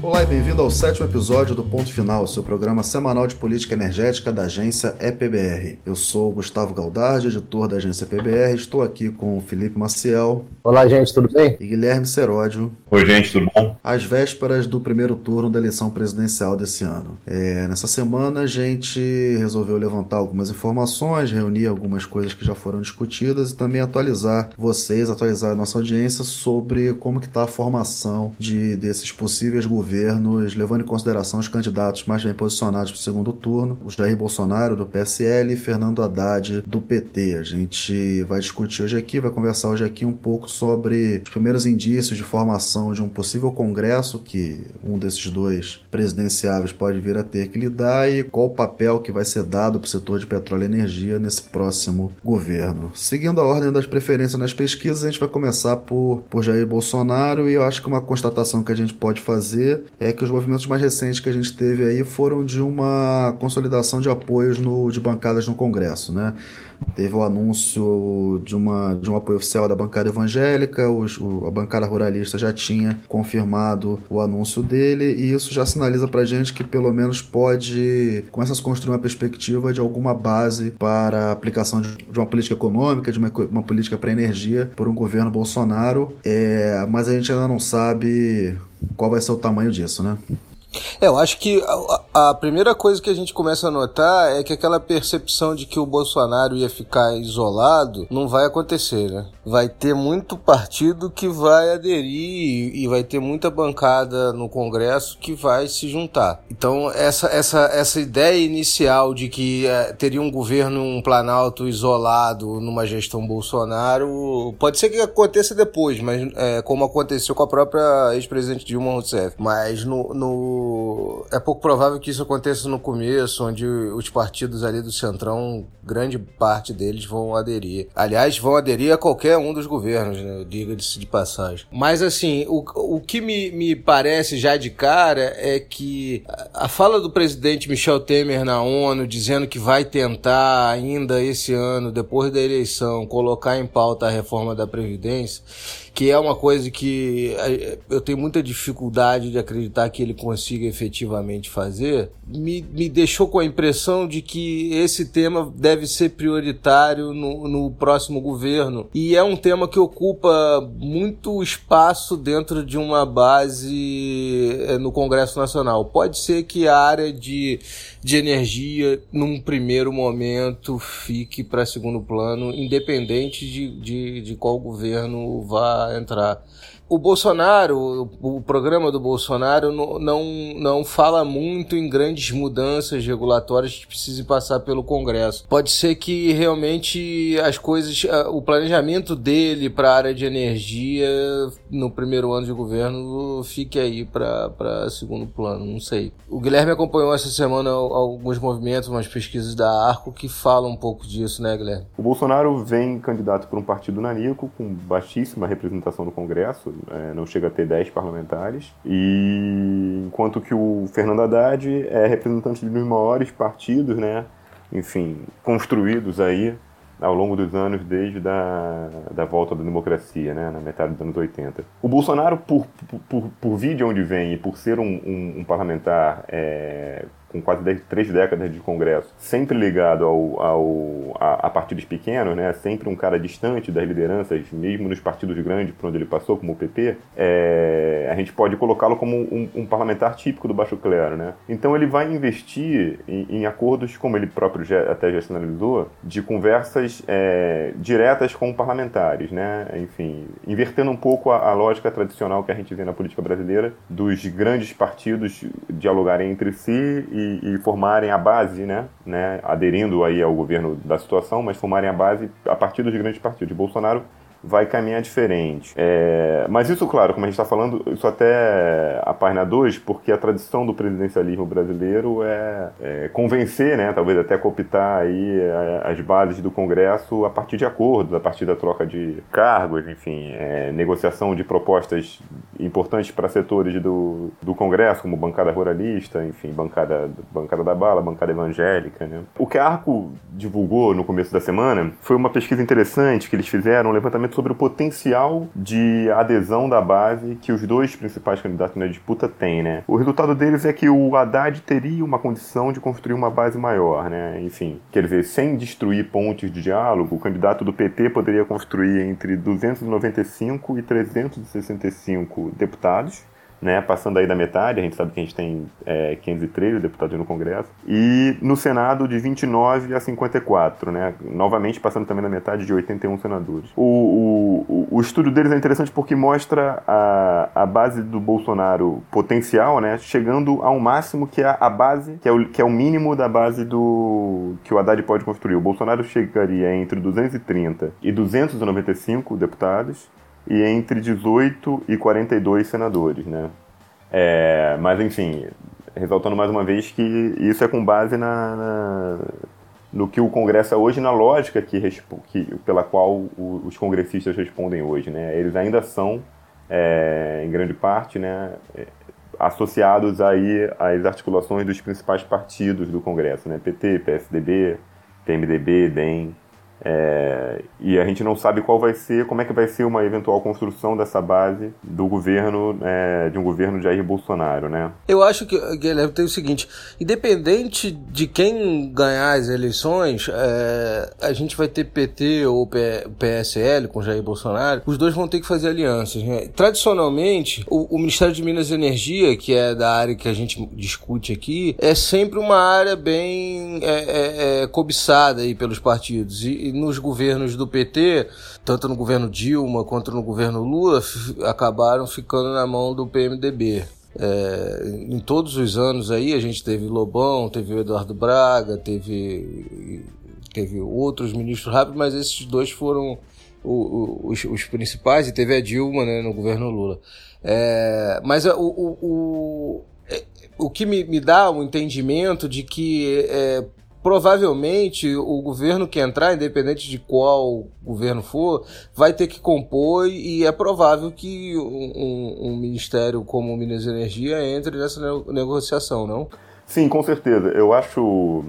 Olá e bem-vindo ao sétimo episódio do Ponto Final, seu programa semanal de política energética da agência EPBR. Eu sou Gustavo Galdardi, editor da agência EPBR, estou aqui com Felipe Maciel. Olá, gente, tudo bem? E Guilherme Seródio. Oi, gente, tudo bom? Às vésperas do primeiro turno da eleição presidencial desse ano. É, nessa semana a gente resolveu levantar algumas informações, reunir algumas coisas que já foram discutidas e também atualizar vocês, atualizar a nossa audiência sobre como que está a formação de, desses possíveis governos levando em consideração os candidatos mais bem posicionados para o segundo turno, o Jair Bolsonaro do PSL e Fernando Haddad do PT. A gente vai discutir hoje aqui, vai conversar hoje aqui um pouco sobre os primeiros indícios de formação de um possível congresso que um desses dois presidenciáveis pode vir a ter que lidar e qual o papel que vai ser dado para o setor de petróleo e energia nesse próximo governo. Seguindo a ordem das preferências nas pesquisas, a gente vai começar por, por Jair Bolsonaro e eu acho que uma constatação que a gente pode fazer é que os movimentos mais recentes que a gente teve aí foram de uma consolidação de apoios no, de bancadas no Congresso, né? Teve o anúncio de, uma, de um apoio oficial da bancada evangélica, o, a bancada ruralista já tinha confirmado o anúncio dele, e isso já sinaliza para a gente que pelo menos pode começa a se construir uma perspectiva de alguma base para a aplicação de, de uma política econômica, de uma, uma política para energia por um governo Bolsonaro, é, mas a gente ainda não sabe qual vai ser o tamanho disso, né? É, eu acho que a, primeira coisa que a gente começa a notar é que aquela percepção de que o Bolsonaro ia ficar isolado não vai acontecer, né? Vai ter muito partido que vai aderir e vai ter muita bancada no Congresso que vai se juntar. Então, essa, essa, essa ideia inicial de que é, teria um governo, um Planalto isolado numa gestão Bolsonaro, pode ser que aconteça depois, mas é, como aconteceu com a própria ex-presidente Dilma Rousseff. Mas no, no é pouco provável que isso aconteça no começo, onde os partidos ali do Centrão, grande parte deles vão aderir. Aliás, vão aderir a qualquer um dos governos, né? Diga-se de passagem. Mas, assim, o, o que me, me parece já de cara é que a, a fala do presidente Michel Temer na ONU, dizendo que vai tentar ainda esse ano, depois da eleição, colocar em pauta a reforma da Previdência, que é uma coisa que é, eu tenho muita dificuldade de acreditar que ele consiga efetivamente fazer, me, me deixou com a impressão de que esse tema deve ser prioritário no, no próximo governo. E é um tema que ocupa muito espaço dentro de uma base é, no Congresso Nacional. Pode ser que a área de, de energia, num primeiro momento, fique para segundo plano, independente de, de, de qual governo vá entrar. O Bolsonaro, o programa do Bolsonaro não, não, não fala muito em grandes mudanças regulatórias que precisem passar pelo Congresso. Pode ser que realmente as coisas, o planejamento dele para a área de energia no primeiro ano de governo fique aí para segundo plano, não sei. O Guilherme acompanhou essa semana alguns movimentos, umas pesquisas da Arco que falam um pouco disso, né, Guilherme? O Bolsonaro vem candidato por um partido nanico com baixíssima representação no Congresso, é, não chega a ter 10 parlamentares, e enquanto que o Fernando Haddad é representante dos maiores partidos, né, enfim, construídos aí ao longo dos anos desde da, da volta da democracia, né, na metade dos anos 80. O Bolsonaro, por, por, por, por vir de onde vem e por ser um, um, um parlamentar é, com quase dez, três décadas de Congresso, sempre ligado ao, ao, a, a, partidos pequenos, né? sempre um cara distante das lideranças, mesmo nos partidos grandes por onde ele passou, como o PP, é, a gente pode colocá-lo como um, um, parlamentar típico do baixo clero. Né? Então ele vai investir em, em acordos, como ele próprio já, até já sinalizou, de conversas é, diretas com parlamentares, né? enfim, invertendo um pouco a, a lógica tradicional que a gente vê na política brasileira dos grandes partidos dialogarem entre si e e, formarem a base, né, né, aderindo aí ao governo da situação, mas formarem a base a partir dos grandes partidos. Bolsonaro vai caminhar diferente. É, mas isso, claro, como a gente está falando, isso até a página 2, porque a tradição do presidencialismo brasileiro é, é convencer, né, talvez até cooptar aí é, as bases do Congresso a partir de acordos, a partir da troca de cargos, enfim, é, negociação de propostas importantes para setores do, do Congresso, como bancada ruralista, enfim, bancada, bancada da bala, bancada evangélica. Né? O que a Arco divulgou no começo da semana foi uma pesquisa interessante que eles fizeram, um levantamento sobre o potencial de adesão da base que os dois principais candidatos na disputa têm. Né? O resultado deles é que o Haddad teria uma condição de construir uma base maior. Né? Enfim, quer dizer, sem destruir pontes de diálogo, o candidato do PT poderia construir entre 295 e 365 deputados, né, passando aí da metade, a gente sabe que a gente tem é, 513 deputados no Congresso, e no Senado de 29 a 54, né, novamente passando também da metade de 81 senadores. O, o, o estudo deles é interessante porque mostra a, a base do Bolsonaro potencial, né, chegando ao máximo que é a base, que é o, que é o mínimo da base do que o Haddad pode construir. O Bolsonaro chegaria entre 230 e 295 deputados, e entre 18 e 42 senadores, né? É, mas, enfim, ressaltando mais uma vez que isso é com base na, na no que o Congresso é hoje, na lógica que, que pela qual o, os congressistas respondem hoje, né? Eles ainda são, é, em grande parte, né, associados aí às articulações dos principais partidos do Congresso, né? PT, PSDB, PMDB, DEM, é, e a gente não sabe qual vai ser, como é que vai ser uma eventual construção dessa base do governo, é, de um governo de Jair Bolsonaro, né? Eu acho que, Guilherme, tem o seguinte, independente de quem ganhar as eleições, é, a gente vai ter PT ou PSL com Jair Bolsonaro, os dois vão ter que fazer alianças. Né? Tradicionalmente, o, o Ministério de Minas e Energia, que é da área que a gente discute aqui, é sempre uma área bem é, é, é cobiçada aí pelos partidos. E, nos governos do PT, tanto no governo Dilma quanto no governo Lula, acabaram ficando na mão do PMDB. É, em todos os anos aí a gente teve Lobão, teve o Eduardo Braga, teve, teve outros ministros rápidos, mas esses dois foram os, os, principais e teve a Dilma né, no governo Lula. É, mas o, o, o, é, o que me, me dá o um entendimento de que é, provavelmente o governo que entrar, independente de qual governo for, vai ter que compor e é provável que um, um ministério como o Minas e Energia entre nessa negociação, não? Sim, com certeza. Eu acho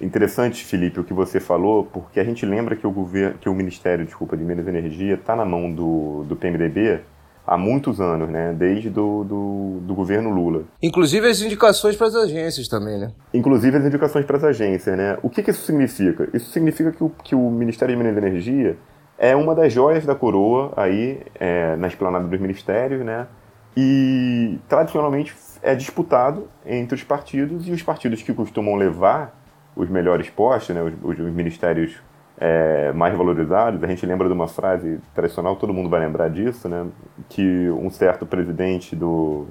interessante, Felipe, o que você falou, porque a gente lembra que o governo, que o Ministério, desculpa, de Minas e Energia está na mão do, do PMDB há muitos anos, né? Desde do, do, do governo Lula. Inclusive as indicações para as agências também, né? Inclusive as indicações para as agências, né? O que, que isso significa? Isso significa que o, que o Ministério de Minas e Energia é uma das joias da coroa aí é, na esplanada dos ministérios, né? E tradicionalmente é disputado entre os partidos e os partidos que costumam levar os melhores postos, né? Os, os, os ministérios é, mais valorizados. A gente lembra de uma frase tradicional, todo mundo vai lembrar disso, né? Que um certo presidente do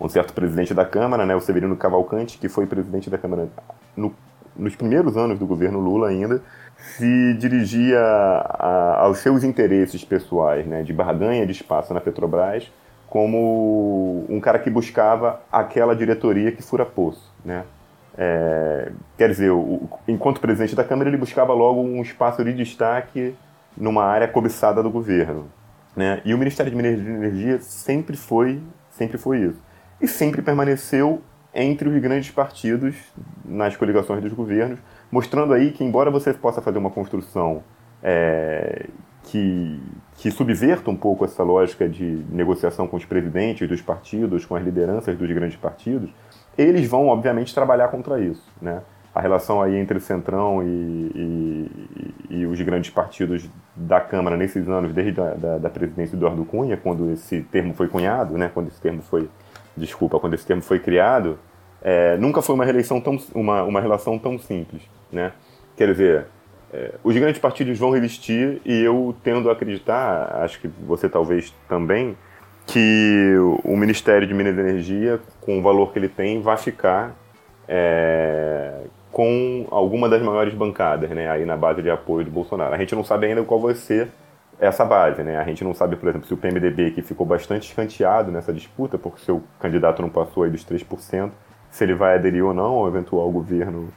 um certo presidente da Câmara, né, o Severino Cavalcante, que foi presidente da Câmara no, nos primeiros anos do governo Lula ainda, se dirigia a, aos seus interesses pessoais, né, de barganha de espaço na Petrobras, como um cara que buscava aquela diretoria que fura poço, né? É, quer dizer, o, enquanto presidente da Câmara, ele buscava logo um espaço de destaque numa área cobiçada do governo. Né? E o Ministério de Minas e Energia sempre foi, sempre foi isso. E sempre permaneceu entre os grandes partidos nas coligações dos governos, mostrando aí que, embora você possa fazer uma construção é, que, que subverta um pouco essa lógica de negociação com os presidentes dos partidos, com as lideranças dos grandes partidos, eles vão, obviamente, trabalhar contra isso. Né? A relação aí entre o Centrão e, e, e os grandes partidos da Câmara nesses anos, desde a da, da presidência do Eduardo Cunha, quando esse termo foi cunhado, né? quando esse termo foi, desculpa, quando esse termo foi criado, é, nunca foi uma, tão, uma, uma relação tão simples. Né? Quer dizer, é, os grandes partidos vão resistir e eu tendo a acreditar, acho que você talvez também, que o Ministério de Minas e Energia, com o valor que ele tem, vai ficar é, com alguma das maiores bancadas, né, aí na base de apoio do Bolsonaro. A gente não sabe ainda qual vai ser essa base, né? A gente não sabe, por exemplo, se o PMDB, que ficou bastante escanteado nessa disputa, porque seu candidato não passou aí dos 3%, se ele vai aderir ou não ao eventual governo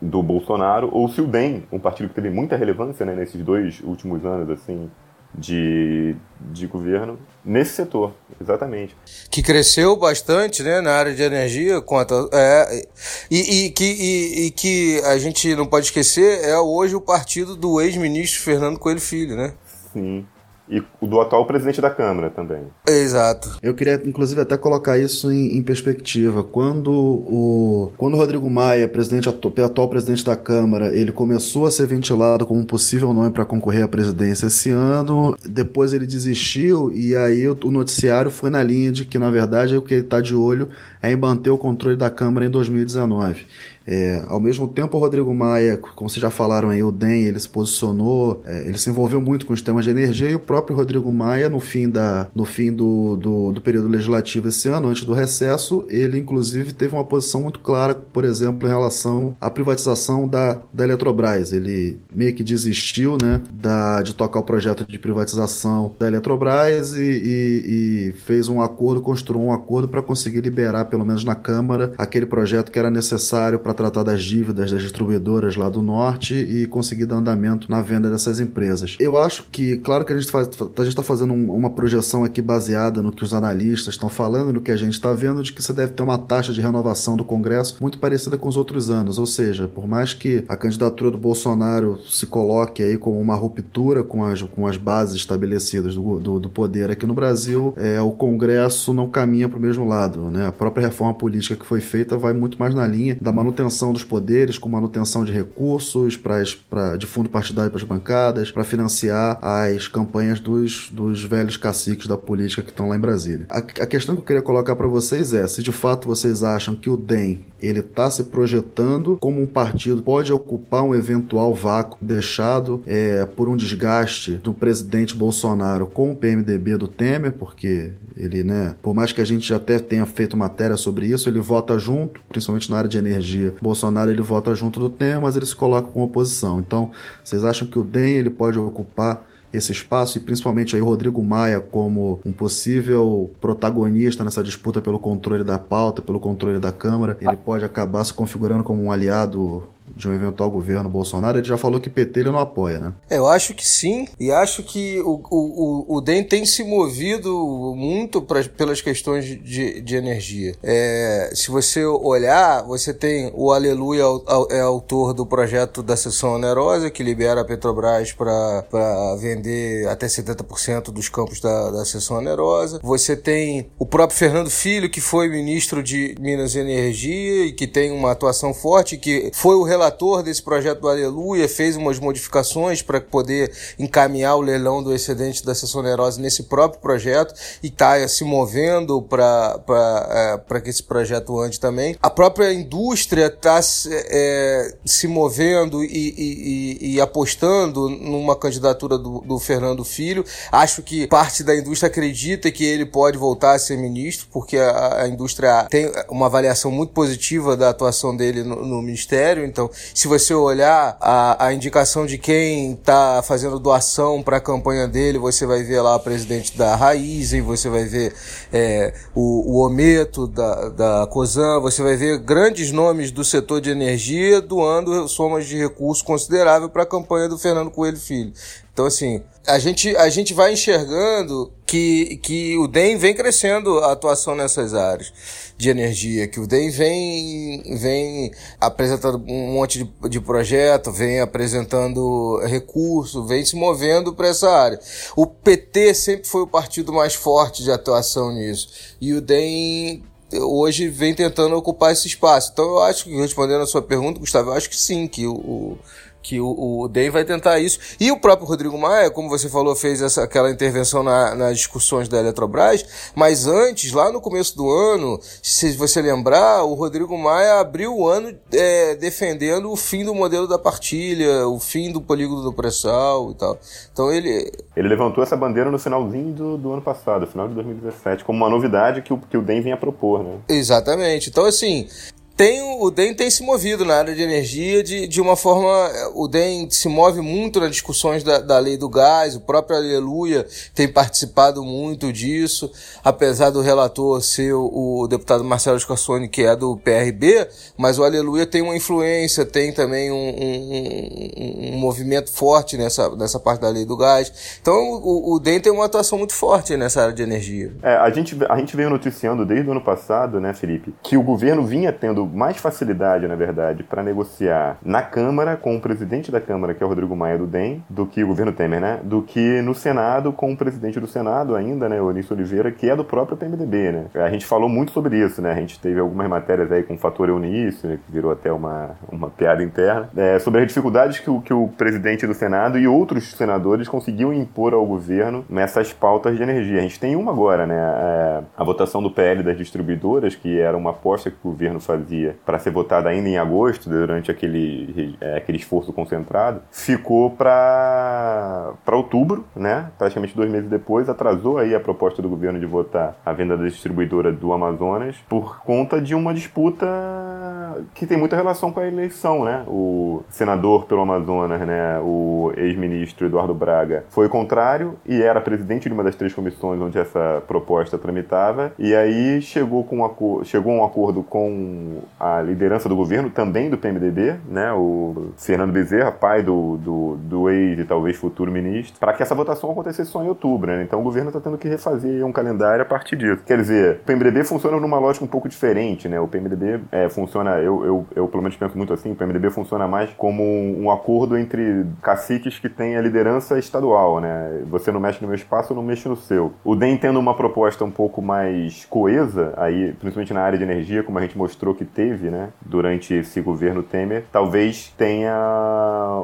do Bolsonaro, ou se o DEM, um partido que teve muita relevância né, nesses dois últimos anos, assim, de, de governo nesse setor, exatamente. Que cresceu bastante né, na área de energia, quanto, é, e, e, que, e, e, que a gente não pode esquecer, é hoje o partido do ex-ministro Fernando Coelho Filho, né? Sim e o do atual presidente da Câmara também. Exato. Eu queria, inclusive, até colocar isso em, em perspectiva. Quando o, quando o Rodrigo Maia, presidente, atual presidente da Câmara, ele começou a ser ventilado como um possível nome para concorrer à presidência esse ano, depois ele desistiu e aí o, o noticiário foi na linha de que, na verdade, o que ele está de olho é em manter o controle da Câmara em 2019. É, ao mesmo tempo, o Rodrigo Maia, como vocês já falaram aí, o DEM, ele se posicionou, é, ele se envolveu muito com os temas de energia e o próprio Rodrigo Maia, no fim, da, no fim do, do, do, período legislativo esse ano, antes do recesso, ele inclusive teve uma posição muito clara, por exemplo, em relação à privatização da, da Eletrobras. Ele meio que desistiu né, da, de tocar o projeto de privatização da Eletrobras e, e, e fez um acordo, construiu um acordo para conseguir liberar, pelo menos na Câmara, aquele projeto que era necessário para tratar das dívidas das distribuidoras lá do norte e conseguir dar andamento na venda dessas empresas. Eu acho que, claro que a gente faz, está fazendo um, uma projeção aqui baseada no que os analistas estão falando, no que a gente está vendo, de que você deve ter uma taxa de renovação do Congresso muito parecida com os outros anos. Ou seja, por mais que a candidatura do Bolsonaro se coloque aí como uma ruptura com as, com as bases estabelecidas do, do, do poder aqui no Brasil, é, o Congresso não caminha para o mesmo lado. Né? A própria reforma política que foi feita vai muito mais na linha da manutenção manutenção dos poderes, com manutenção de recursos pra, pra, de fundo partidário para as bancadas, para financiar as campanhas dos, dos velhos caciques da política que estão lá em Brasília. A, a questão que eu queria colocar para vocês é se de fato vocês acham que o DEM ele está se projetando como um partido pode ocupar um eventual vácuo deixado é, por um desgaste do presidente Bolsonaro com o PMDB do Temer, porque ele, né, por mais que a gente já até tenha feito matéria sobre isso, ele vota junto, principalmente na área de energia. Bolsonaro ele vota junto do Temer, mas ele se coloca com oposição. Então, vocês acham que o DEM ele pode ocupar esse espaço e principalmente aí Rodrigo Maia como um possível protagonista nessa disputa pelo controle da pauta, pelo controle da Câmara, ele pode acabar se configurando como um aliado de um eventual governo Bolsonaro, ele já falou que PT ele não apoia, né? É, eu acho que sim, e acho que o, o, o DEM tem se movido muito pra, pelas questões de, de energia. É, se você olhar, você tem o Aleluia, é autor do projeto da sessão onerosa, que libera a Petrobras para vender até 70% dos campos da, da sessão onerosa. Você tem o próprio Fernando Filho, que foi ministro de Minas e Energia e que tem uma atuação forte, que foi o relator desse projeto do Aleluia fez umas modificações para poder encaminhar o leilão do excedente da sessão onerosa nesse próprio projeto e está se movendo para é, que esse projeto ande também. A própria indústria está é, se movendo e, e, e, apostando numa candidatura do, do Fernando Filho. Acho que parte da indústria acredita que ele pode voltar a ser ministro, porque a, a indústria tem uma avaliação muito positiva da atuação dele no, no ministério. Então, então, se você olhar a, a indicação de quem está fazendo doação para a campanha dele, você vai ver lá o presidente da Raizen, você vai ver é, o, o Ometo da, da COSAN, você vai ver grandes nomes do setor de energia doando somas de recursos considerável para a campanha do Fernando Coelho Filho. Então, assim, a gente, a gente vai enxergando que, que o DEM vem crescendo a atuação nessas áreas de energia, que o DEM vem, vem apresentando um monte de, de projeto, vem apresentando recurso, vem se movendo para essa área. O PT sempre foi o partido mais forte de atuação nisso. E o DEM hoje vem tentando ocupar esse espaço. Então eu acho que, respondendo a sua pergunta, Gustavo, eu acho que sim, que o, que o, o Dave vai tentar isso. E o próprio Rodrigo Maia, como você falou, fez essa, aquela intervenção na, nas discussões da Eletrobras, mas antes, lá no começo do ano, se você lembrar, o Rodrigo Maia abriu o ano é, defendendo o fim do modelo da partilha, o fim do polígono do pré-sal e tal. Então ele... Ele levantou essa bandeira no finalzinho do, do ano passado, final de 2017, como uma novidade que o, que o DEM vinha propor, né? Exatamente. Então, assim, tem, o DEM tem se movido na área de energia de, de uma forma. O DEM se move muito nas discussões da, da lei do gás, o próprio Aleluia tem participado muito disso, apesar do relator ser o, o deputado Marcelo Scassoni, que é do PRB, mas o Aleluia tem uma influência, tem também um, um, um, movimento forte nessa, nessa parte da lei do gás. Então o, o DEM tem uma atuação muito forte nessa área de energia. É, a, gente, a gente veio noticiando desde o ano passado, né, Felipe, que o governo vinha tendo mais facilidade, na verdade, para negociar na Câmara com o presidente da Câmara, que é o Rodrigo Maia do DEM, do que o governo Temer, né? Do que no Senado com o presidente do Senado ainda, né, o Onísio Oliveira, que é do próprio PMDB, né? A gente falou muito sobre isso, né? A gente teve algumas matérias aí com o fator Eunício, né, que virou até uma, uma piada interna, é, sobre as dificuldades que o, que o presidente do Senado e outros senadores conseguiam impor ao governo nessas pautas de energia. A gente tem uma agora, né? É, a votação do PL das distribuidoras, que era uma aposta que o governo fazia para ser votada ainda em agosto, durante aquele, é, aquele esforço concentrado, ficou para outubro, né? praticamente dois meses depois, atrasou aí a proposta do governo de votar a venda da distribuidora do Amazonas por conta de uma disputa que tem muita relação com a eleição, né? O senador pelo Amazonas, né, o ex-ministro Eduardo Braga, foi contrário e era presidente de uma das três comissões onde essa proposta tramitava, e aí chegou, com um chegou a um acordo com a liderança do governo, também do PMDB, né, o Fernando Bezerra, pai do, do, do ex e talvez futuro ministro, para que essa votação acontecesse só em outubro. Né? Então o governo está tendo que refazer um calendário a partir disso. Quer dizer, o PMDB funciona numa lógica um pouco diferente. Né? O PMDB é, funciona, eu, eu, eu pelo menos penso muito assim, o PMDB funciona mais como um acordo entre caciques que têm a liderança estadual. Né? Você não mexe no meu espaço, eu não mexo no seu. O DEM tendo uma proposta um pouco mais coesa, aí, principalmente na área de energia, como a gente mostrou que teve né, durante esse governo Temer, talvez tenha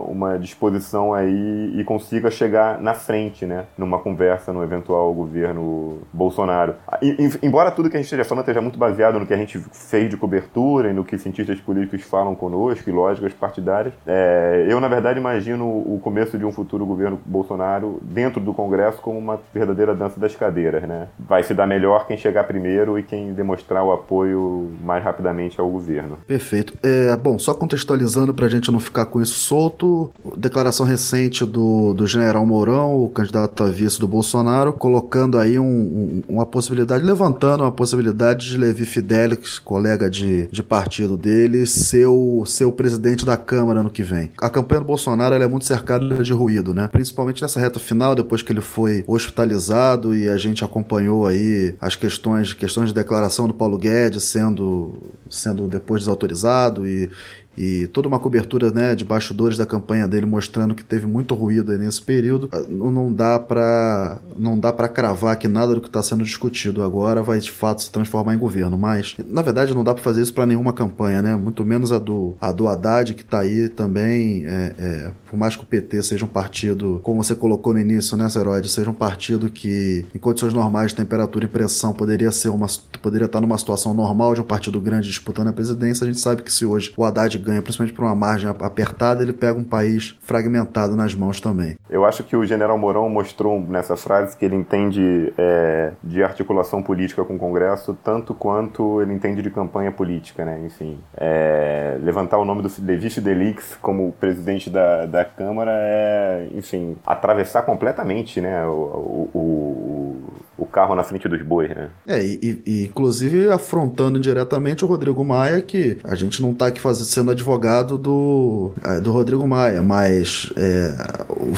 uma disposição aí e consiga chegar na frente, né, numa conversa no eventual governo Bolsonaro. E, embora tudo que a gente esteja falando esteja muito baseado no que a gente fez de cobertura e no que cientistas políticos falam conosco e lógicas partidárias, é, eu, na verdade, imagino o começo de um futuro governo Bolsonaro dentro do Congresso como uma verdadeira dança das cadeiras, né? Vai se dar melhor quem chegar primeiro e quem demonstrar o apoio mais rapidamente ao governo. Perfeito. É, bom, só contextualizando para a gente não ficar com isso solto, declaração recente do, do general Mourão, o candidato a vice do Bolsonaro, colocando aí um, um, uma possibilidade, levantando uma possibilidade de Levi Fidelix, colega de, de partido dele, ser o, ser o presidente da Câmara no que vem. A campanha do Bolsonaro é muito cercada de ruído, né? Principalmente nessa reta final, depois que ele foi hospitalizado e a gente acompanhou aí as questões, questões de declaração do Paulo Guedes sendo, sendo depois desautorizado e, e toda uma cobertura né, de bastidores da campanha dele mostrando que teve muito ruído nesse período. Ah, não dá para não dá para cravar que nada do que está sendo discutido agora vai de fato se transformar em governo, mas na verdade não dá para fazer isso para nenhuma campanha, né? Muito menos a do a do Haddad que está aí também, é, é, por mais que o PT seja um partido, como você colocou no início, né, Zeroide, seja um partido que em condições normais de temperatura e pressão poderia ser uma poderia estar numa situação normal de um partido grande disputando a presidência. A gente sabe que se hoje o Haddad ganha, principalmente por uma margem apertada, ele pega um país fragmentado nas mãos também. Eu acho que o general Mourão mostrou nessa frase que ele entende é, de articulação política com o Congresso tanto quanto ele entende de campanha política, né? Enfim, é, levantar o nome do Levi Fidelix como presidente da, da Câmara é, enfim, atravessar completamente, né? o, o, o o carro na frente dos bois, né? É, e, e, inclusive afrontando diretamente o Rodrigo Maia, que a gente não tá aqui fazendo, sendo advogado do, é, do Rodrigo Maia, mas é,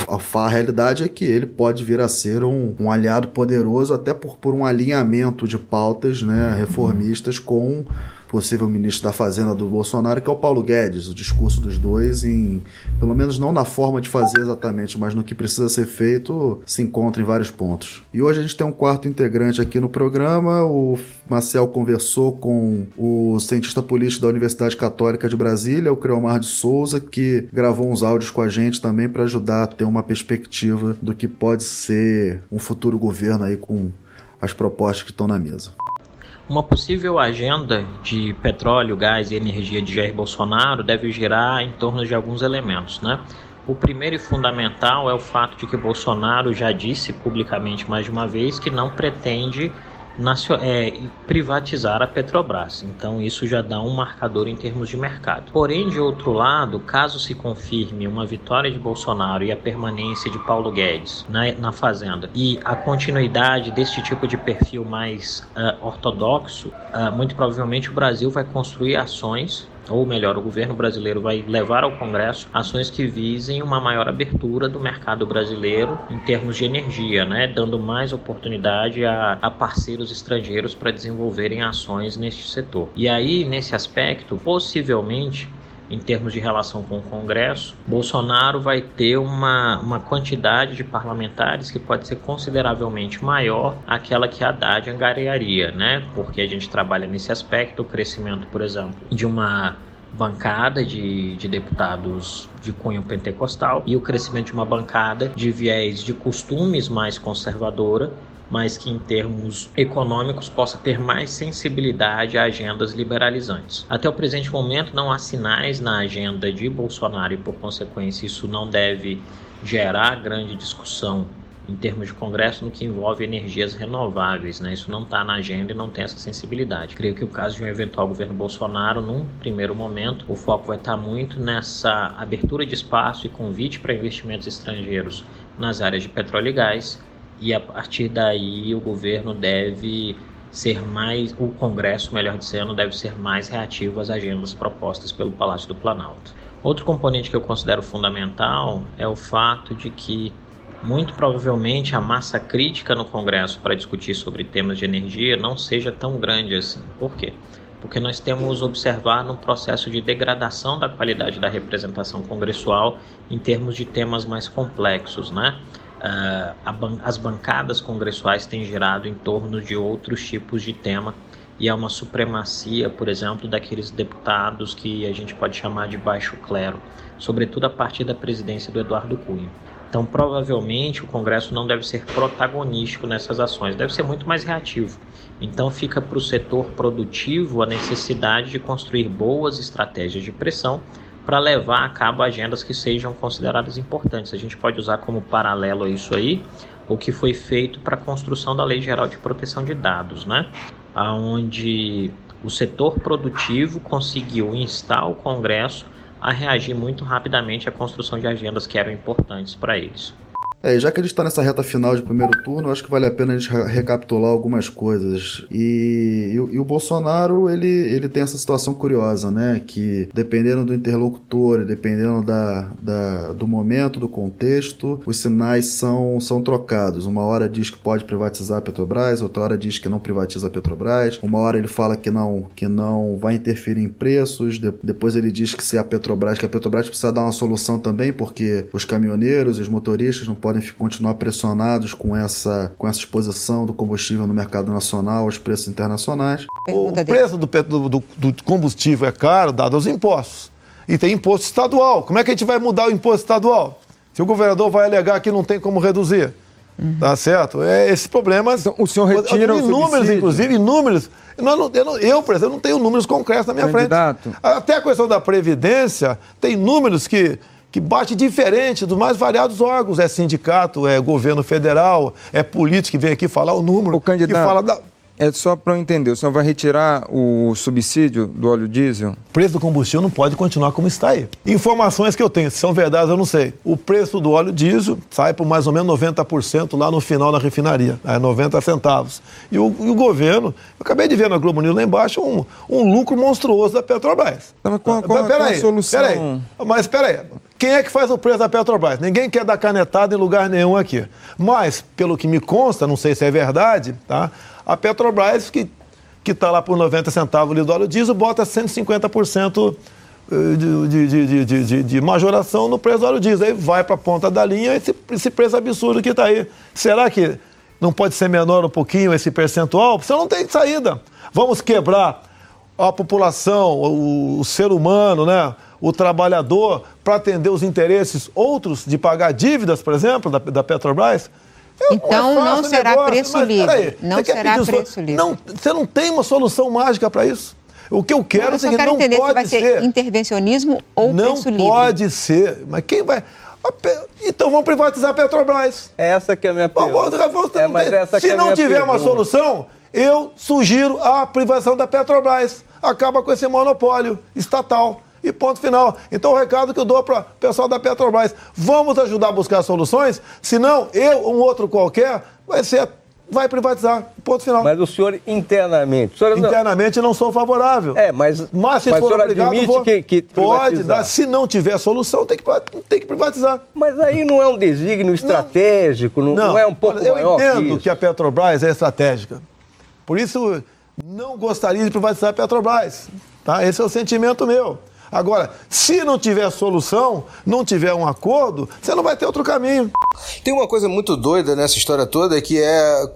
a, a, realidade é que ele pode vir a ser um, um aliado poderoso até por, por um alinhamento de pautas né, reformistas com possível ministro da Fazenda do Bolsonaro, que é o Paulo Guedes. O discurso dos dois, em, pelo menos não na forma de fazer exatamente, mas no que precisa ser feito, se encontra em vários pontos. E hoje a gente tem um quarto integrante aqui no programa. O Marcel conversou com o cientista político da Universidade Católica de Brasília, o Creomar de Souza, que gravou uns áudios com a gente também para ajudar a ter uma perspectiva do que pode ser um futuro governo aí com as propostas que estão na mesa. Uma possível agenda de petróleo, gás e energia de Jair Bolsonaro deve girar em torno de alguns elementos, né? O primeiro e fundamental é o fato de que Bolsonaro já disse publicamente mais de uma vez que não pretende é, privatizar a Petrobras. Então isso já dá um marcador em termos de mercado. Porém, de outro lado, caso se confirme uma vitória de Bolsonaro e a permanência de Paulo Guedes na, na fazenda e a continuidade deste tipo de perfil mais uh, ortodoxo, uh, muito provavelmente o Brasil vai construir ações ou melhor, o governo brasileiro vai levar ao Congresso ações que visem uma maior abertura do mercado brasileiro em termos de energia, né, dando mais oportunidade a, a parceiros estrangeiros para desenvolverem ações neste setor. E aí, nesse aspecto, possivelmente em termos de relação com o Congresso, Bolsonaro vai ter uma, uma quantidade de parlamentares que pode ser consideravelmente maior aquela que Haddad angariaria, né? Porque a gente trabalha nesse aspecto, o crescimento, por exemplo, de uma bancada de, de deputados de cunho pentecostal e o crescimento de uma bancada de viés de costumes mais conservadora mas que em termos econômicos possa ter mais sensibilidade a agendas liberalizantes. Até o presente momento não há sinais na agenda de Bolsonaro e por consequência isso não deve gerar grande discussão em termos de Congresso no que envolve energias renováveis. Né? Isso não está na agenda e não tem essa sensibilidade. Creio que o caso de um eventual governo Bolsonaro, num primeiro momento, o foco vai estar tá muito nessa abertura de espaço e convite para investimentos estrangeiros nas áreas de petróleo e gás e a partir daí o governo deve ser mais, o Congresso, melhor dizendo, deve ser mais reativo às agendas propostas pelo Palácio do Planalto. Outro componente que eu considero fundamental é o fato de que muito provavelmente a massa crítica no Congresso para discutir sobre temas de energia não seja tão grande assim. Por quê? Porque nós temos observado um processo de degradação da qualidade da representação congressual em termos de temas mais complexos, né? Ban as bancadas congressuais têm girado em torno de outros tipos de tema e há uma supremacia, por exemplo, daqueles deputados que a gente pode chamar de baixo clero, sobretudo a partir da presidência do Eduardo Cunha. Então, provavelmente, o Congresso não deve ser protagonístico nessas ações, deve ser muito mais reativo. Então, fica para o setor produtivo a necessidade de construir boas estratégias de pressão para levar a cabo agendas que sejam consideradas importantes. A gente pode usar como paralelo isso aí o que foi feito para a construção da Lei Geral de Proteção de Dados, né? Onde o setor produtivo conseguiu instar o Congresso a reagir muito rapidamente à construção de agendas que eram importantes para eles. É, já que a gente está nessa reta final de primeiro turno, acho que vale a pena a gente recapitular algumas coisas. E, e, e, o Bolsonaro, ele, ele tem essa situação curiosa, né? Que dependendo do interlocutor, dependendo da, da, do momento, do contexto, os sinais são, são trocados. Uma hora diz que pode privatizar a Petrobras, outra hora diz que não privatiza a Petrobras. Uma hora ele fala que não, que não vai interferir em preços, de, depois ele diz que se a Petrobras, que a Petrobras precisa dar uma solução também, porque os caminhoneiros e os motoristas não podem podem continuar pressionados com essa, com essa exposição do combustível no mercado nacional aos preços internacionais. O preço do, do, do combustível é caro, dado aos impostos. E tem imposto estadual. Como é que a gente vai mudar o imposto estadual? Se o governador vai alegar que não tem como reduzir. Uhum. Tá certo? É, esse problema. Então, o senhor retira o Números, inclusive, inúmeros. Eu, não, eu, não, eu, por exemplo, não tenho números concretos na minha Candidato. frente. Até a questão da Previdência, tem números que que bate diferente dos mais variados órgãos. É sindicato, é governo federal, é político que vem aqui falar o número. O candidato, que fala da... É só para eu entender, o senhor vai retirar o subsídio do óleo diesel? O preço do combustível não pode continuar como está aí. Informações que eu tenho, se são verdades eu não sei. O preço do óleo diesel sai por mais ou menos 90% lá no final da refinaria, é 90 centavos. E o, e o, governo, eu acabei de ver na Globo News lá embaixo um, um lucro monstruoso da Petrobras. Então, qual, qual, qual a solução? Peraí, mas espera aí. Quem é que faz o preço da Petrobras? Ninguém quer dar canetada em lugar nenhum aqui. Mas, pelo que me consta, não sei se é verdade, tá? A Petrobras, que está lá por 90 centavos o óleo diesel, bota 150% eh, de, de, de, de, de majoração no preço do óleo diesel. Aí vai para a ponta da linha esse, esse preço absurdo que está aí. Será que não pode ser menor um pouquinho esse percentual? Você não tem saída. Vamos quebrar a população, o, o ser humano, né? O trabalhador para atender os interesses outros de pagar dívidas, por exemplo, da, da Petrobras? então não, não será negócio, preço livre. Não será preço livre. Não, você não tem uma solução mágica para isso. O que eu quero não, é que não entender pode se vai ser, ser intervencionismo ou não preço livre. Não pode ser. Mas quem vai Então vamos privatizar a Petrobras. Essa que é a minha pergunta. É, mas essa Se é não tiver pergunta. uma solução, eu sugiro a privatização da Petrobras. Acaba com esse monopólio estatal. E ponto final. Então o recado que eu dou para o pessoal da Petrobras, vamos ajudar a buscar soluções, senão eu, um outro qualquer, vai ser vai privatizar. Ponto final. Mas o senhor internamente. Senhor internamente não... não sou favorável. É, mas. Mas se mas for obrigado, admite vou... que, que pode dar. Se não tiver solução, tem que, tem que privatizar. Mas aí não é um desígnio estratégico, não, não, não é um pouco eu maior. Eu entendo que, que a Petrobras é estratégica. Por isso, não gostaria de privatizar a Petrobras. Tá? Esse é o sentimento meu. Agora, se não tiver solução, não tiver um acordo, você não vai ter outro caminho. Tem uma coisa muito doida nessa história toda, que é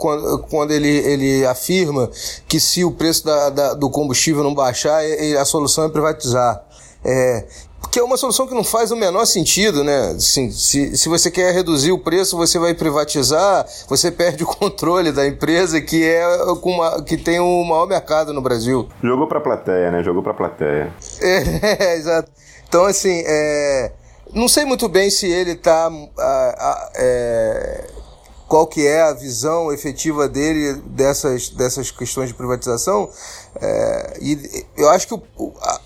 quando, ele, ele afirma que se o preço da, da, do combustível não baixar, a solução é privatizar. É, que é uma solução que não faz o menor sentido, né? Assim, se, se você quer reduzir o preço, você vai privatizar, você perde o controle da empresa que é com uma, que tem o maior mercado no Brasil. Jogou pra plateia, né? Jogou pra plateia. É, é exato. Então, assim, é, não sei muito bem se ele tá. é, qual que é a visão efetiva dele dessas, dessas questões de privatização. É, e eu acho que o,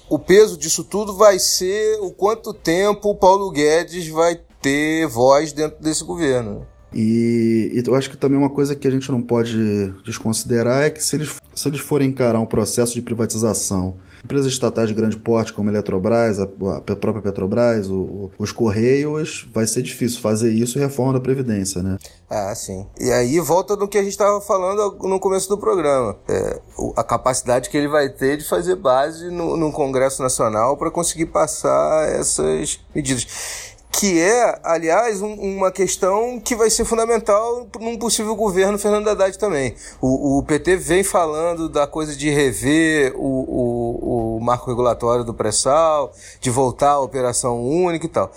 o, peso disso tudo vai ser o quanto tempo o Paulo Guedes vai ter voz dentro desse governo. E, e, eu acho que também uma coisa que a gente não pode desconsiderar é que se eles, se eles forem encarar um processo de privatização Empresas estatais de grande porte, como a Eletrobras, a, a própria Petrobras, o, o, os Correios, vai ser difícil fazer isso e reforma da Previdência, né? Ah, sim. E aí volta no que a gente estava falando no começo do programa. É, a capacidade que ele vai ter de fazer base no, no Congresso Nacional para conseguir passar essas medidas que é, aliás, um, uma questão que vai ser fundamental num possível governo Fernando Haddad também. O, o PT vem falando da coisa de rever o, o, o marco regulatório do pré-sal, de voltar à operação única e tal.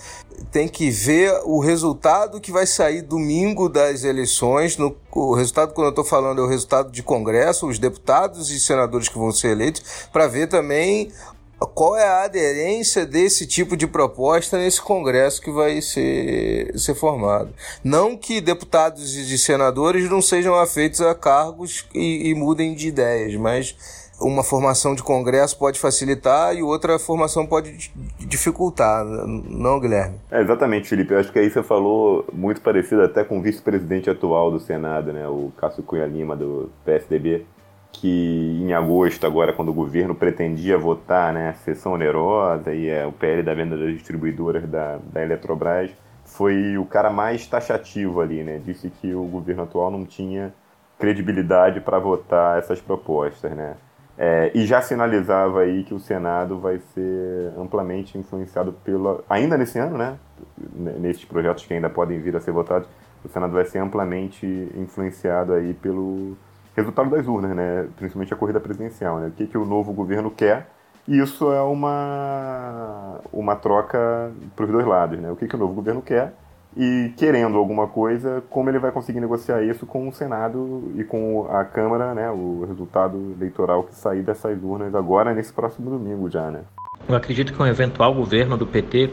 Tem que ver o resultado que vai sair domingo das eleições. No, o resultado, quando eu estou falando, é o resultado de Congresso, os deputados e senadores que vão ser eleitos, para ver também qual é a aderência desse tipo de proposta nesse Congresso que vai ser, ser formado. Não que deputados e senadores não sejam afeitos a cargos e, e mudem de ideias, mas uma formação de Congresso pode facilitar e outra formação pode dificultar, não, Guilherme? É, exatamente, Felipe. Eu acho que aí você falou muito parecido até com o vice-presidente atual do Senado, né, o Cássio Cunha Lima, do PSDB que em agosto, agora, quando o governo pretendia votar né, a sessão onerosa e é, o PL da venda das distribuidoras da, da Eletrobras, foi o cara mais taxativo ali, né? Disse que o governo atual não tinha credibilidade para votar essas propostas, né? É, e já sinalizava aí que o Senado vai ser amplamente influenciado pela. Ainda nesse ano, né? Nesses projetos que ainda podem vir a ser votados, o Senado vai ser amplamente influenciado aí pelo, resultado das urnas, né? principalmente a corrida presidencial. Né? O que, que o novo governo quer? E isso é uma, uma troca para os dois lados. Né? O que, que o novo governo quer? E querendo alguma coisa, como ele vai conseguir negociar isso com o Senado e com a Câmara, né? o resultado eleitoral que sair dessas urnas agora nesse próximo domingo já. Né? Eu acredito que um eventual governo do PT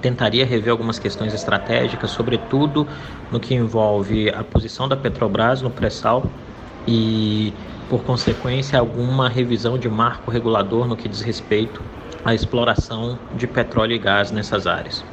tentaria rever algumas questões estratégicas, sobretudo no que envolve a posição da Petrobras no pré-sal e, por consequência, alguma revisão de marco regulador no que diz respeito à exploração de petróleo e gás nessas áreas.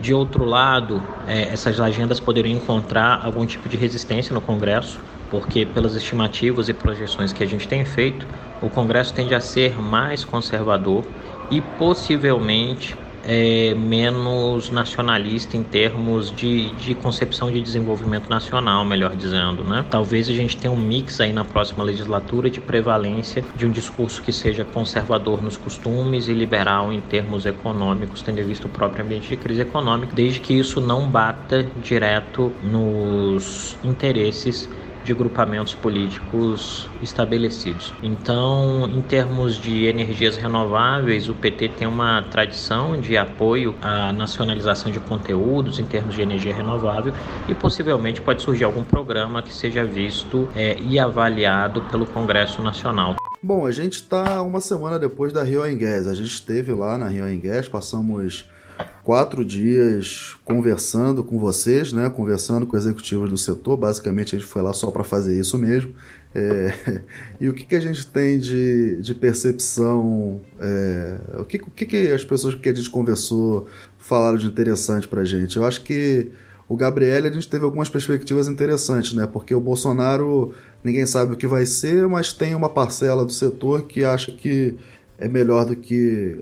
De outro lado, é, essas agendas poderiam encontrar algum tipo de resistência no Congresso, porque, pelas estimativas e projeções que a gente tem feito, o Congresso tende a ser mais conservador e possivelmente é, menos nacionalista em termos de, de concepção de desenvolvimento nacional, melhor dizendo. Né? Talvez a gente tenha um mix aí na próxima legislatura de prevalência de um discurso que seja conservador nos costumes e liberal em termos econômicos, tendo visto o próprio ambiente de crise econômica, desde que isso não bata direto nos interesses de grupamentos políticos estabelecidos. Então, em termos de energias renováveis, o PT tem uma tradição de apoio à nacionalização de conteúdos em termos de energia renovável e possivelmente pode surgir algum programa que seja visto é, e avaliado pelo Congresso Nacional. Bom, a gente está uma semana depois da Rio Gas. A gente esteve lá na Rio Gas, passamos quatro dias conversando com vocês, né? Conversando com executivos do setor. Basicamente, a gente foi lá só para fazer isso mesmo. É, e o que, que a gente tem de, de percepção? É, o que, o que, que as pessoas que a gente conversou falaram de interessante para a gente? Eu acho que o Gabriel a gente teve algumas perspectivas interessantes, né? Porque o Bolsonaro ninguém sabe o que vai ser, mas tem uma parcela do setor que acha que é melhor do que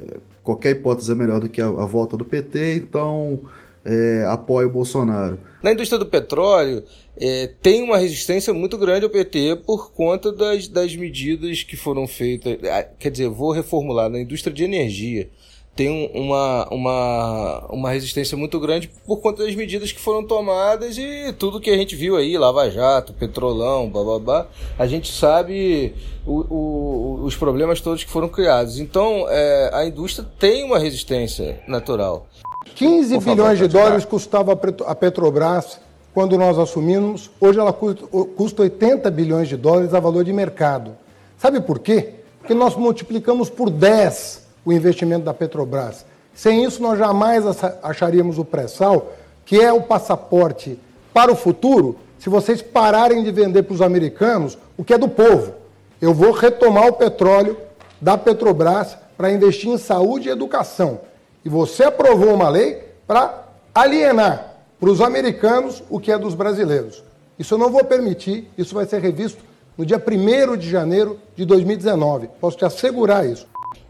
qualquer hipótese é melhor do que a, a volta do PT, então é, apoia o Bolsonaro. Na indústria do petróleo, é, tem uma resistência muito grande ao PT por conta das, das medidas que foram feitas. Ah, quer dizer, vou reformular, na indústria de energia tem uma, uma, uma resistência muito grande por conta das medidas que foram tomadas e tudo que a gente viu aí, Lava Jato, Petrolão, bababá, a gente sabe o, o, os problemas todos que foram criados. Então, é, a indústria tem uma resistência natural. 15 bilhões de dólares custava a Petrobras quando nós assumimos, hoje ela custa 80 bilhões de dólares a valor de mercado. Sabe por quê? Porque nós multiplicamos por 10 o investimento da Petrobras. Sem isso, nós jamais acharíamos o pré-sal, que é o passaporte para o futuro, se vocês pararem de vender para os americanos o que é do povo. Eu vou retomar o petróleo da Petrobras para investir em saúde e educação. E você aprovou uma lei para alienar para os americanos o que é dos brasileiros. Isso eu não vou permitir, isso vai ser revisto no dia 1 de janeiro de 2019. Posso te assegurar isso.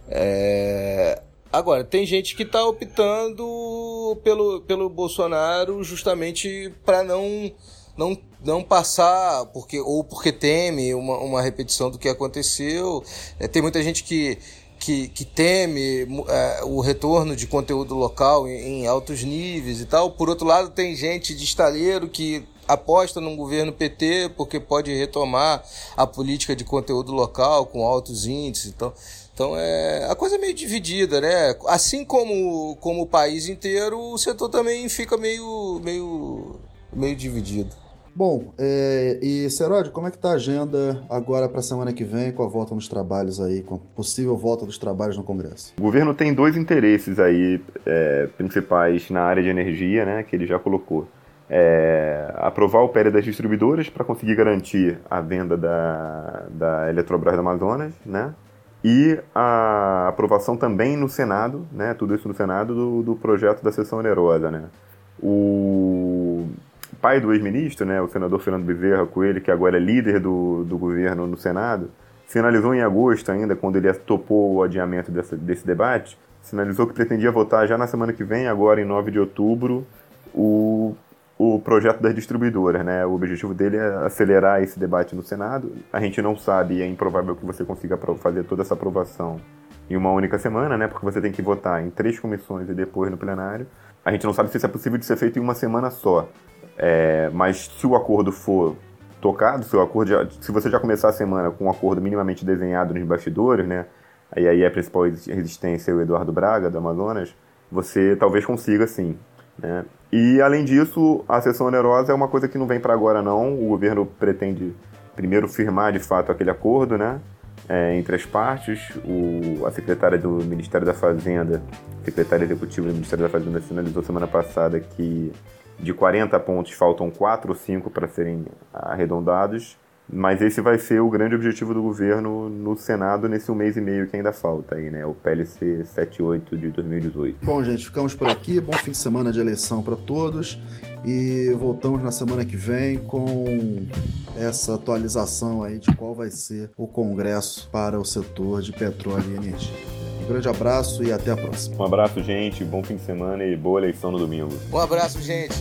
É... Agora, tem gente que está optando pelo, pelo Bolsonaro justamente para não, não, não passar, porque, ou porque teme uma, uma repetição do que aconteceu. É, tem muita gente que, que, que teme é, o retorno de conteúdo local em, em, altos níveis e tal. Por outro lado, tem gente de estaleiro que aposta num governo PT porque pode retomar a política de conteúdo local com altos índices então. Então é a coisa é meio dividida, né? Assim como, como o país inteiro, o setor também fica meio, meio, meio dividido. Bom, é, e Seródio, como é que tá a agenda agora para a semana que vem com a volta nos trabalhos aí, com a possível volta dos trabalhos no Congresso? O governo tem dois interesses aí é, principais na área de energia, né, que ele já colocou. É, aprovar o PL das distribuidoras para conseguir garantir a venda da, da Eletrobras do Amazonas, né, e a aprovação também no Senado, né, tudo isso no Senado, do, do projeto da sessão onerosa. Né. O pai do ex-ministro, né, o senador Fernando Bezerra Coelho, que agora é líder do, do governo no Senado, sinalizou em agosto ainda, quando ele topou o adiamento desse, desse debate, sinalizou que pretendia votar já na semana que vem, agora em 9 de outubro, o o projeto das distribuidoras, né? O objetivo dele é acelerar esse debate no Senado. A gente não sabe, é improvável que você consiga fazer toda essa aprovação em uma única semana, né? Porque você tem que votar em três comissões e depois no plenário. A gente não sabe se isso é possível de ser feito em uma semana só. É, mas se o acordo for tocado, se o acordo já, se você já começar a semana com um acordo minimamente desenhado nos bastidores, né? E aí a principal resistência é o Eduardo Braga, do Amazonas, você talvez consiga sim. Né? E, além disso, a sessão onerosa é uma coisa que não vem para agora, não. O governo pretende primeiro firmar, de fato, aquele acordo né, é, entre as partes. O, a secretária do Ministério da Fazenda, secretária executiva do Ministério da Fazenda, sinalizou semana passada que de 40 pontos faltam 4 ou 5 para serem arredondados. Mas esse vai ser o grande objetivo do governo no Senado nesse um mês e meio que ainda falta aí, né? O PLC 78 de 2018. Bom, gente, ficamos por aqui. Bom fim de semana de eleição para todos. E voltamos na semana que vem com essa atualização aí de qual vai ser o Congresso para o setor de petróleo e energia. Um grande abraço e até a próxima. Um abraço, gente. Bom fim de semana e boa eleição no domingo. Um abraço, gente.